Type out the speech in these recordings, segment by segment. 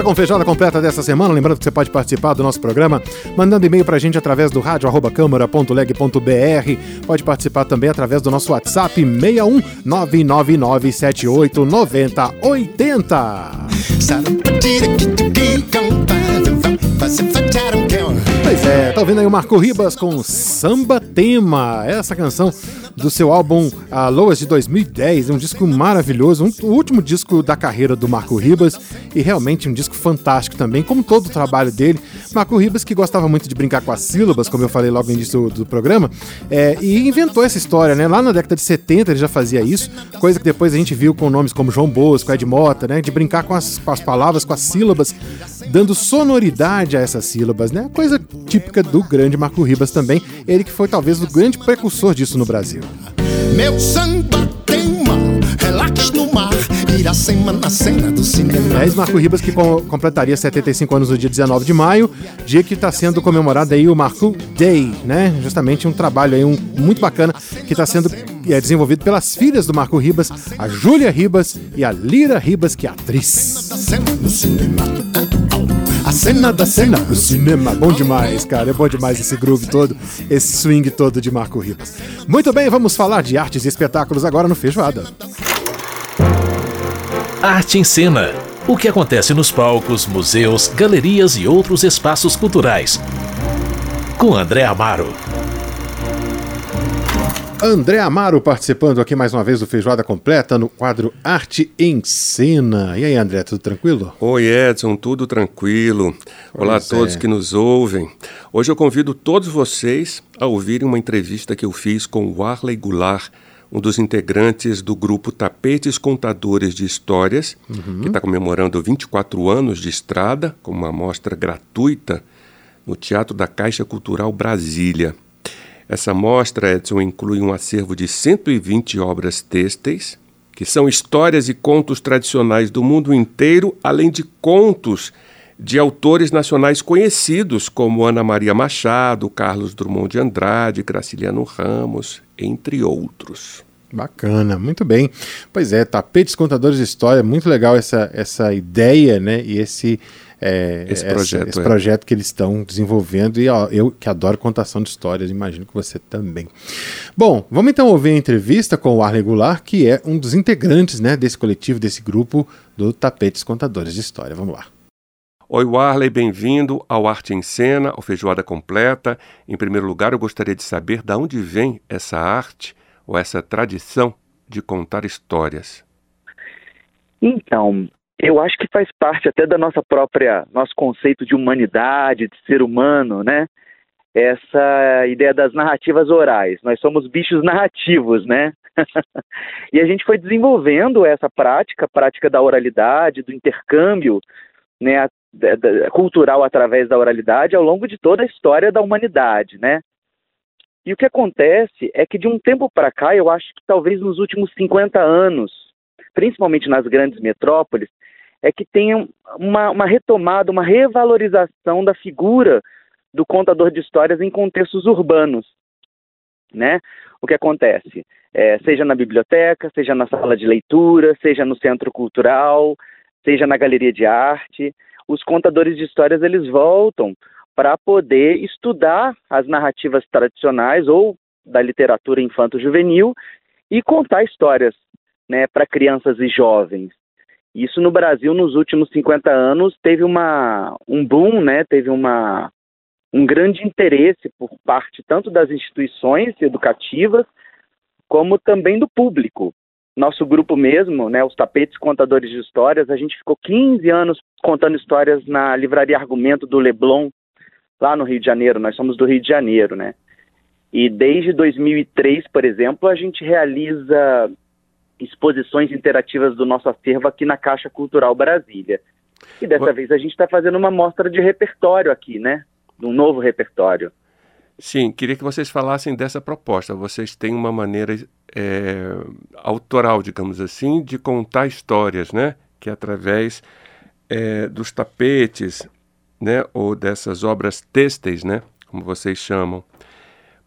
Volta com Feijoada Completa dessa semana. Lembrando que você pode participar do nosso programa mandando e-mail pra gente através do rádio arroba câmara.leg.br. Pode participar também através do nosso WhatsApp 61 99978 9080. Pois é, tá ouvindo aí o Marco Ribas com Samba Tema, essa canção do seu álbum A Loas de 2010, um disco maravilhoso, um, o último disco da carreira do Marco Ribas e realmente um disco fantástico também, como todo o trabalho dele. Marco Ribas que gostava muito de brincar com as sílabas, como eu falei logo no início do, do programa, é, e inventou essa história, né? Lá na década de 70 ele já fazia isso, coisa que depois a gente viu com nomes como João Bosco, Ed Mota, né? De brincar com as, com as palavras, com as sílabas, dando sonoridade a essas sílabas, né? Coisa típica do grande Marco Ribas também, ele que foi talvez o grande precursor disso no Brasil. Meu samba tema, relax no mar, Iracema na cena do cinema. É esse Marco Ribas que com- completaria 75 anos no dia 19 de maio, dia que está sendo comemorado aí o Marco Day, né? Justamente um trabalho aí um, muito bacana que está sendo é, desenvolvido pelas filhas do Marco Ribas, a Júlia Ribas e a Lira Ribas, que é atriz. A Cena da cena do cinema. Bom demais, cara. É bom demais esse groove todo, esse swing todo de Marco Ribas. Muito bem, vamos falar de artes e espetáculos agora no Feijoada. Arte em Cena. O que acontece nos palcos, museus, galerias e outros espaços culturais. Com André Amaro. André Amaro participando aqui mais uma vez do Feijoada Completa no quadro Arte em Cena. E aí, André, tudo tranquilo? Oi, Edson, tudo tranquilo? Olá a Pois todos é. que nos ouvem. Hoje eu convido todos vocês a ouvirem uma entrevista que eu fiz com o Arley Goulart, um dos integrantes do grupo Tapetes Contadores de Histórias, que está comemorando 24 anos de estrada, com uma mostra gratuita no Teatro da Caixa Cultural Brasília. Essa mostra, Edson, inclui um acervo de 120 obras têxteis, que são histórias e contos tradicionais do mundo inteiro, além de contos de autores nacionais conhecidos como Ana Maria Machado, Carlos Drummond de Andrade, Graciliano Ramos, entre outros. Bacana, muito bem. Pois é, tapetes contadores de história, muito legal essa, essa ideia, né? E esse, é, Esse essa- projeto, esse é. projeto que eles estão desenvolvendo. E ó, eu que adoro contação de histórias, imagino que você também. Bom, vamos então ouvir a entrevista com o Arley Goulart, que é um dos integrantes né, desse coletivo, desse grupo do Tapetes Contadores de História. Vamos lá. Oi, Warley, bem-vindo ao Arte em Cena, ao Feijoada Completa. Em primeiro lugar, eu gostaria de saber de onde vem essa arte ou essa tradição de contar histórias. Então, eu acho que faz parte até da nossa própria nosso conceito de humanidade, de ser humano, né? Essa ideia das narrativas orais. Nós somos bichos narrativos, né? e a gente foi desenvolvendo essa prática, prática da oralidade, do intercâmbio, né, cultural através da oralidade ao longo de toda a história da humanidade, né? E o que acontece é que de um tempo para cá, eu acho que talvez nos últimos 50 anos, principalmente nas grandes metrópoles, é que tem uma, uma retomada, uma revalorização da figura do contador de histórias em contextos urbanos, né? O que acontece, É, seja na biblioteca, seja na sala de leitura, seja no centro cultural, seja na galeria de arte, os contadores de histórias eles voltam para poder estudar as narrativas tradicionais ou da literatura infanto-juvenil e contar histórias né, para crianças e jovens. Isso no Brasil, nos últimos 50 anos, teve uma, um boom, né, teve uma, um grande interesse por parte tanto das instituições educativas, como também do público. Nosso grupo mesmo, né, os Tapetes Contadores de Histórias, a gente ficou 15 anos contando histórias na Livraria Argumento do Leblon, lá no Rio de Janeiro. Nós somos do Rio de Janeiro, né? E desde 2003, por exemplo, a gente realiza exposições interativas do nosso acervo aqui na Caixa Cultural Brasília. E dessa Ué. vez a gente está fazendo uma mostra de repertório aqui, né? De um novo repertório. Sim, queria que vocês falassem dessa proposta. Vocês têm uma maneira é, autoral, digamos assim, de contar histórias, né? Que é através é, dos tapetes, né, ou dessas obras têxteis, né, como vocês chamam.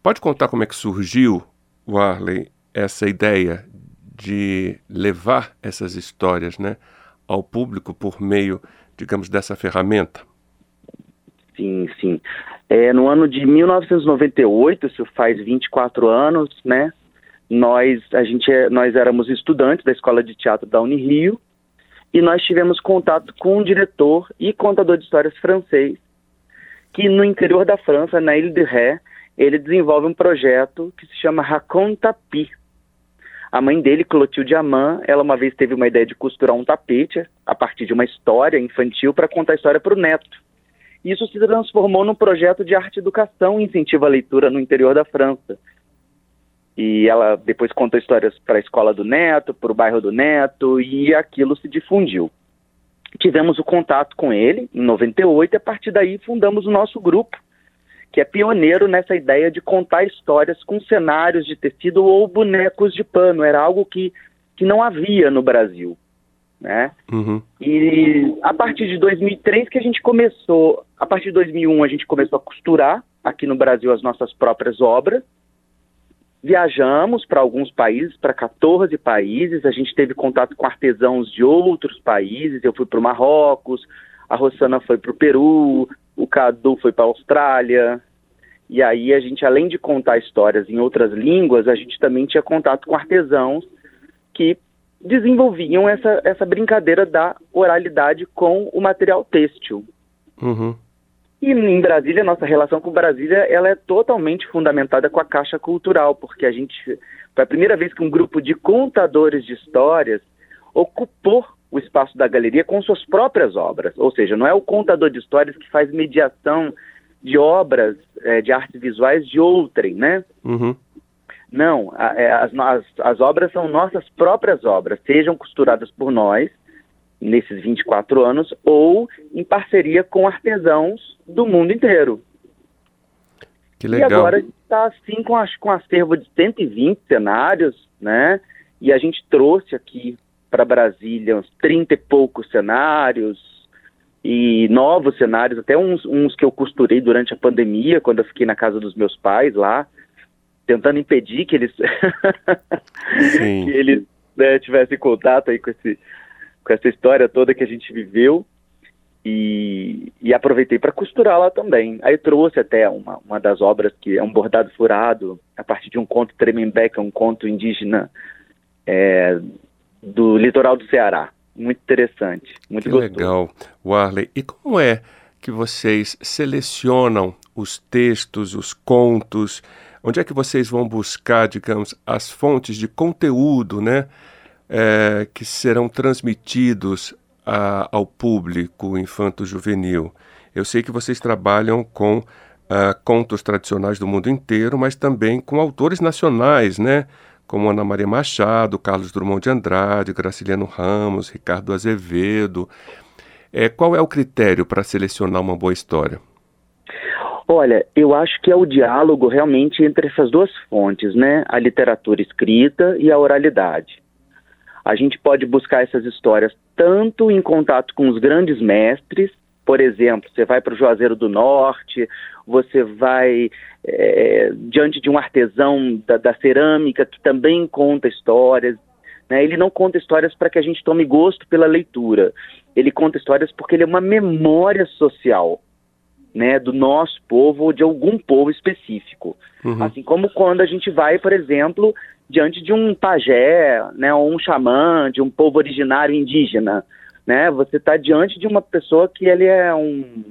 Pode contar como é que surgiu, Warley, essa ideia de levar essas histórias, né, ao público por meio, digamos, dessa ferramenta? Sim, sim. É, no ano de 1998, isso faz 24 anos, né? Nós, a gente, é, nós éramos estudantes da Escola de Teatro da Unirio e nós tivemos contato com um diretor e contador de histórias francês que no interior da França, na Ile de Ré, ele desenvolve um projeto que se chama Racon Tapis. A mãe dele, Clotilde Amand, ela uma vez teve uma ideia de costurar um tapete a partir de uma história infantil para contar a história para o neto. Isso se transformou num projeto de arte educação e incentivo à leitura no interior da França. E ela depois contou histórias para a escola do neto, para o bairro do neto, e aquilo se difundiu. Tivemos o contato com ele em 98 e a partir daí fundamos o nosso grupo, que é pioneiro nessa ideia de contar histórias com cenários de tecido ou bonecos de pano. Era algo que, que não havia no Brasil né? Uhum. E a partir de 2003 que a gente começou, a partir de 2001 a gente começou a costurar aqui no Brasil as nossas próprias obras. Viajamos para alguns países, para 14 países, a gente teve contato com artesãos de outros países. Eu fui para o Marrocos, a Rossana foi para o Peru, o Cadu foi para a Austrália. E aí a gente, além de contar histórias em outras línguas, a gente também tinha contato com artesãos que desenvolviam essa, essa brincadeira da oralidade com o material têxtil. Uhum. E em Brasília, nossa relação com Brasília, ela é totalmente fundamentada com a Caixa Cultural, porque a gente, foi a primeira vez que um grupo de contadores de histórias ocupou o espaço da galeria com suas próprias obras. Ou seja, não é o contador de histórias que faz mediação de obras é, de artes visuais de outrem, né? Uhum. Não, é, as, as, as obras são nossas próprias obras, sejam costuradas por nós, nesses 24 anos, ou em parceria com artesãos do mundo inteiro. Que legal. E agora está assim com, a, com acervo de 120 cenários, né? E a gente trouxe aqui para Brasília uns 30 e poucos cenários, e novos cenários, até uns, uns que eu costurei durante a pandemia, quando eu fiquei na casa dos meus pais lá tentando impedir que eles que eles né, tivessem contato aí com esse com essa história toda que a gente viveu e, e aproveitei para costurar lá também. Aí trouxe até uma, uma das obras que é um bordado furado a partir de um conto Tremembé, que é um conto indígena é, do litoral do Ceará. Muito interessante, muito que gostoso. legal, Warley. E como é que vocês selecionam os textos, os contos? Onde é que vocês vão buscar, digamos, as fontes de conteúdo, né, é, que serão transmitidos a, ao público infanto-juvenil? Eu sei que vocês trabalham com uh, contos tradicionais do mundo inteiro, mas também com autores nacionais, né? Como Ana Maria Machado, Carlos Drummond de Andrade, Graciliano Ramos, Ricardo Azevedo. É, qual é o critério para selecionar uma boa história? Olha, eu acho que é o diálogo realmente entre essas duas fontes, né? A literatura escrita e a oralidade. A gente pode buscar essas histórias tanto em contato com os grandes mestres, por exemplo, você vai para o Juazeiro do Norte, você vai é, diante de um artesão da, da, cerâmica que também conta histórias. Né? Ele não conta histórias para que a gente tome gosto pela leitura. Ele conta histórias porque ele é uma memória social né, do nosso povo ou de algum povo específico. Uhum. Assim como quando a gente vai, por exemplo, diante de um pajé, né, ou um xamã, de um povo originário indígena, né, você está diante de uma pessoa que ele é um,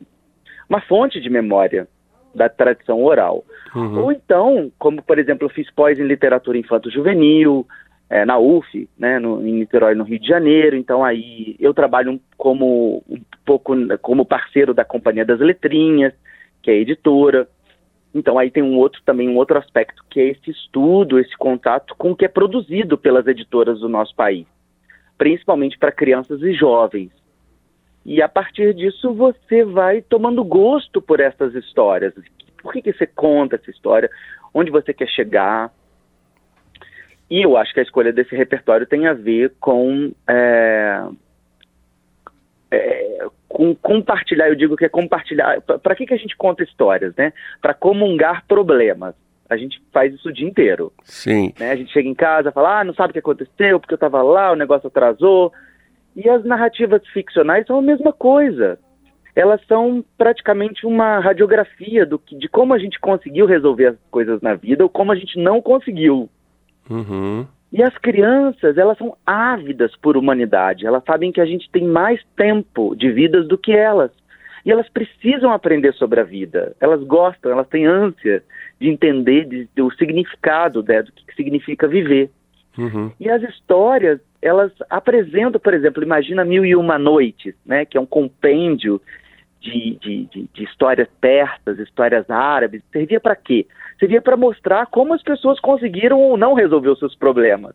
uma fonte de memória da tradição oral. Uhum. Ou então, como por exemplo, eu fiz pós em literatura infanto-juvenil, é, na UF, né, no, em Niterói, no Rio de Janeiro. Então aí eu trabalho como um pouco como parceiro da Companhia das Letrinhas, que é editora. Então aí tem um outro também um outro aspecto que é esse estudo, esse contato com o que é produzido pelas editoras do nosso país, principalmente para crianças e jovens. E a partir disso você vai tomando gosto por essas histórias. Por que, que você conta essa história? Onde você quer chegar? E eu acho que a escolha desse repertório tem a ver com, é, é, com compartilhar, eu digo que é compartilhar. Para que, que a gente conta histórias, né? Para comungar problemas. A gente faz isso o dia inteiro. Sim. Né? A gente chega em casa, fala, ah, não sabe o que aconteceu, porque eu estava lá, o negócio atrasou. E as narrativas ficcionais são a mesma coisa. Elas são praticamente uma radiografia do que, de como a gente conseguiu resolver as coisas na vida ou como a gente não conseguiu. Uhum. E as crianças, elas são ávidas por humanidade. Elas sabem que a gente tem mais tempo de vidas do que elas. E elas precisam aprender sobre a vida. Elas gostam, elas têm ânsia de entender de, de, o significado né, do que significa viver. Uhum. E as histórias, elas apresentam, por exemplo, imagina Mil e Uma Noites, né, que é um compêndio de, de, de, de histórias persas, histórias árabes. Servia para quê? Servia para mostrar como as pessoas conseguiram ou não resolver os seus problemas.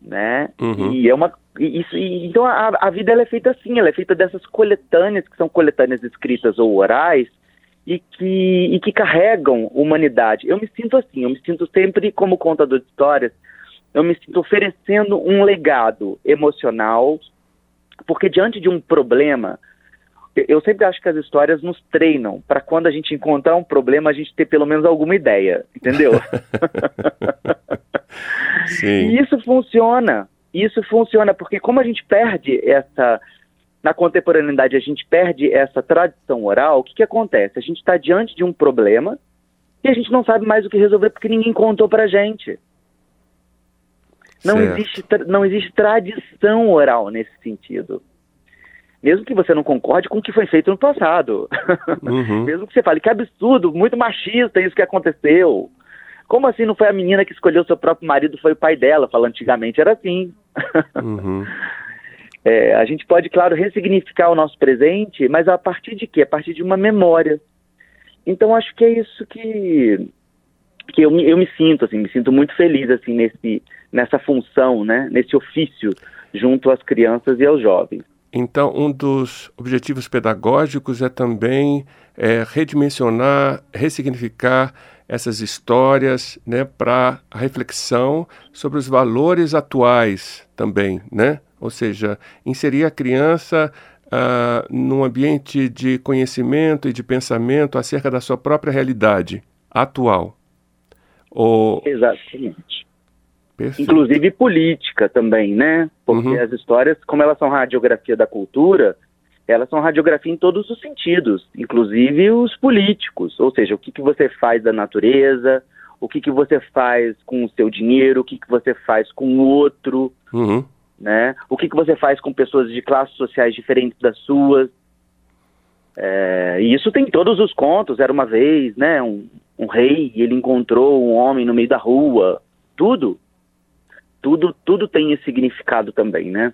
Né? Uhum. E é uma isso, e, então a, a vida ela é feita assim, ela é feita dessas coletâneas que são coletâneas escritas ou orais e que, e que carregam humanidade. Eu me sinto assim, eu me sinto sempre como contador de histórias, eu me sinto oferecendo um legado emocional, porque diante de um problema, eu sempre acho que as histórias nos treinam para quando a gente encontrar um problema, a gente ter pelo menos alguma ideia, entendeu? Sim. E isso funciona. Isso funciona porque como a gente perde essa na contemporaneidade a gente perde essa tradição oral, o que, que acontece? A gente está diante de um problema e a gente não sabe mais o que resolver porque ninguém contou para gente. Não existe, não existe tradição oral nesse sentido. Mesmo que você não concorde com o que foi feito no passado. Uhum. Mesmo que você fale que absurdo, muito machista isso que aconteceu. Como assim não foi a menina que escolheu seu próprio marido, foi o pai dela? Fala, antigamente era assim. Uhum. É, a gente pode, claro, ressignificar o nosso presente, mas a partir de quê? A partir de uma memória. Então acho que é isso que, que eu, me, eu me sinto, assim, me sinto muito feliz assim nesse, nessa função, né? Nesse ofício junto às crianças e aos jovens. Então, um dos objetivos pedagógicos é também é, redimensionar, ressignificar essas histórias né, para a reflexão sobre os valores atuais também, né? Ou seja, inserir a criança uh, num ambiente de conhecimento e de pensamento acerca da sua própria realidade atual. Ou... Exatamente. Perfeito. Inclusive política também, né? Porque Uhum. as histórias, como elas são radiografia da cultura, elas são radiografia em todos os sentidos, inclusive os políticos. Ou seja, o que, que você faz da natureza, o que, que você faz com o seu dinheiro, o que, que você faz com o outro, Uhum. né? O que, que você faz com pessoas de classes sociais diferentes das suas. É, e isso tem em todos os contos. Era uma vez, né? Um, um rei e ele encontrou um homem no meio da rua. Tudo. Tudo, tudo tem esse significado também, né?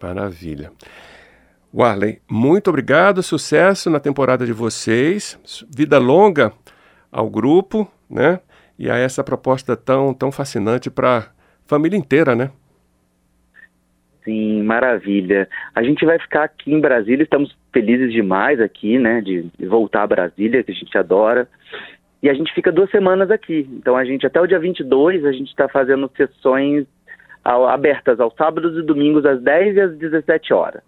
Maravilha. Warley, muito obrigado, sucesso na temporada de vocês, vida longa ao grupo, né? E a essa proposta tão, tão fascinante para a família inteira, né? Sim, maravilha. A gente vai ficar aqui em Brasília, estamos felizes demais aqui, né, de, voltar a Brasília, que a gente adora. E a gente fica duas semanas aqui. Então a gente, até o dia 22, a gente está fazendo sessões ao, abertas aos sábados e domingos às 10 e às 17 horas.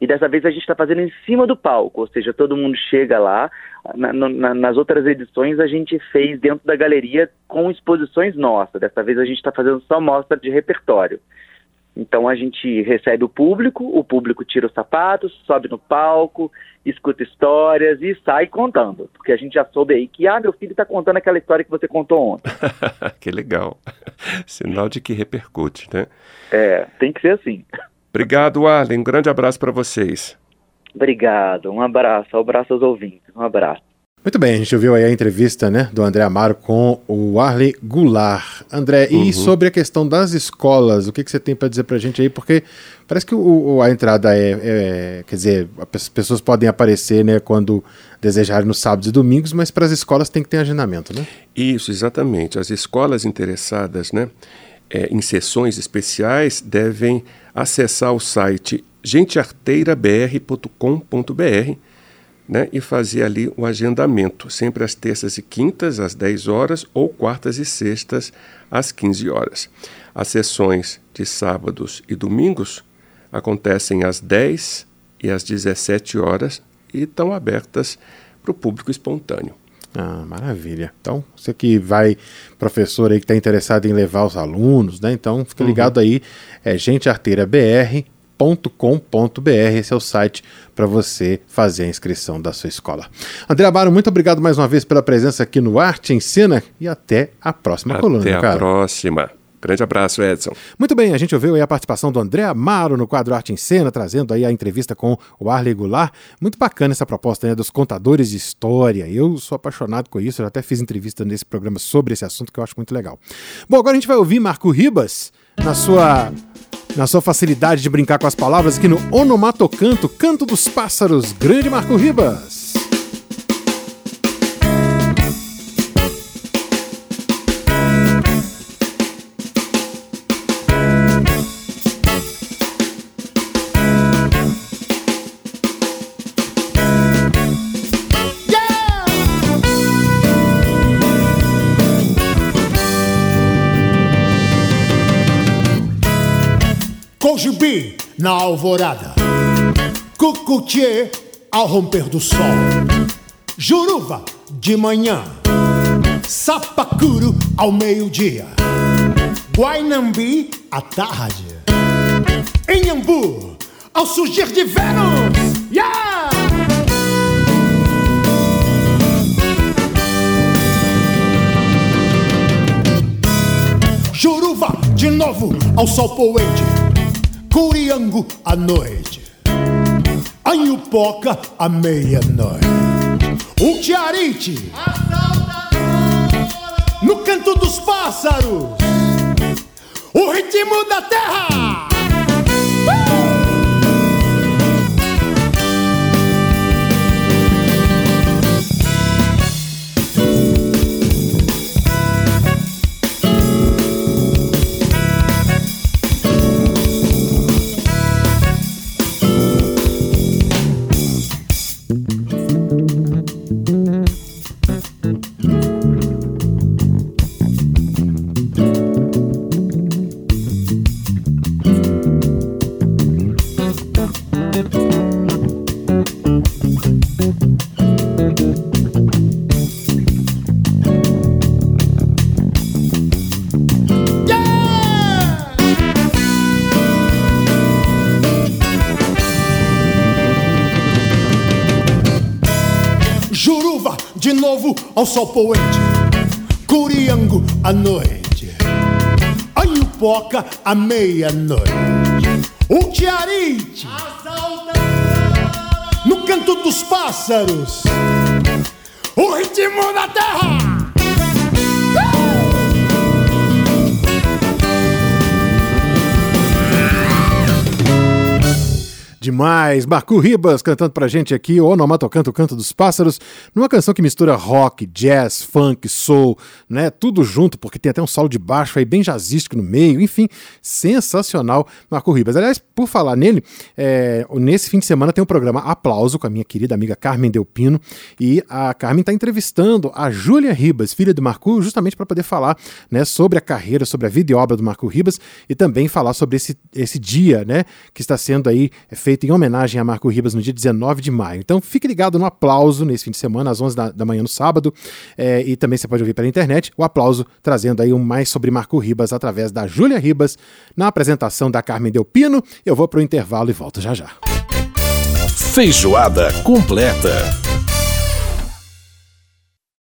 E dessa vez a gente está fazendo em cima do palco, ou seja, todo mundo chega lá. Na, na, nas outras edições a gente fez dentro da galeria com exposições nossas. Dessa vez a gente está fazendo só mostra de repertório. Então a gente recebe o público, o público tira os sapatos, sobe no palco, escuta histórias e sai contando. Porque a gente já soube aí que, ah, meu filho está contando aquela história que você contou ontem. que legal. Sinal de que repercute, né? É, tem que ser assim. Obrigado, Arlen. Um grande abraço para vocês. Obrigado. Um abraço. Um abraço aos ouvintes. Um abraço. Muito bem, a gente ouviu aí a entrevista né, do André Amaro com o Arley Goulart. André, Uhum. e sobre a questão das escolas, o que, que você tem para dizer para a gente aí? Porque parece que o, o- a entrada é, é- Quer dizer, as pessoas podem aparecer né, quando desejarem nos sábados e domingos, mas para as escolas tem que ter agendamento, né? Isso, exatamente. As escolas interessadas né, é, em sessões especiais devem acessar o site gentearteirabr.com.br né, e fazer ali o agendamento, sempre às terças e quintas, às 10 horas, ou quartas e sextas, às 15 horas. As sessões de sábados e domingos acontecem às 10 e às 17 horas e estão abertas para o público espontâneo. Ah, maravilha. Então, você que vai, professor aí que está interessado em levar os alunos, né? Então, fica ligado uhum. aí, é gentearteirabr.com.br, esse é o site para você fazer a inscrição da sua escola. André Abaro, muito obrigado mais uma vez pela presença aqui no Arte em Cena e até a próxima até coluna, cara. Até a próxima. Grande abraço, Edson. Muito bem, a gente ouviu a participação do André Amaro no quadro Arte em Cena, trazendo aí a entrevista com o Arley Goulart. Muito bacana essa proposta né, dos contadores de história. Eu sou apaixonado com isso, eu até fiz entrevista nesse programa sobre esse assunto que eu acho muito legal. Bom, agora a gente vai ouvir Marco Ribas na sua na sua facilidade de brincar com as palavras aqui no Onomatocanto, Canto dos Pássaros. Grande Marco Ribas. Cojubi na alvorada, Cucutiê ao romper do sol, Juruva de manhã, Sapacuru ao meio-dia, Guainambi à tarde, Inhambu ao surgir de Vênus. Yeah! Juruva de novo ao sol poente Curiango à noite, Anhupoca à meia-noite, o Tiarite no canto dos pássaros, o ritmo da terra. Sol poente, Curiango à noite, Anhupoca à meia-noite, o Tiarite. No canto dos pássaros, o ritmo da terra. Demais! Marco Ribas cantando pra gente aqui, o Onomatocanto, o Canto dos Pássaros, numa canção que mistura rock, jazz, funk, soul, né? Tudo junto, porque tem até um solo de baixo aí bem jazzístico no meio, enfim, sensacional, Marco Ribas. Aliás, por falar nele, é, nesse fim de semana tem um programa Aplauso com a minha querida amiga Carmen Delpino, e a Carmen está entrevistando a Júlia Ribas, filha do Marco, justamente para poder falar né, sobre a carreira, sobre a vida e obra do Marco Ribas, e também falar sobre esse, esse dia, né, que está sendo aí feito feito em homenagem a Marco Ribas no dia 19 de maio. Então fique ligado no aplauso nesse fim de semana, às 11 da, da manhã no sábado, é, e também você pode ouvir pela internet o aplauso trazendo aí um mais sobre Marco Ribas através da Júlia Ribas na apresentação da Carmen Delpino. Eu vou para o intervalo e volto já já. Feijoada completa.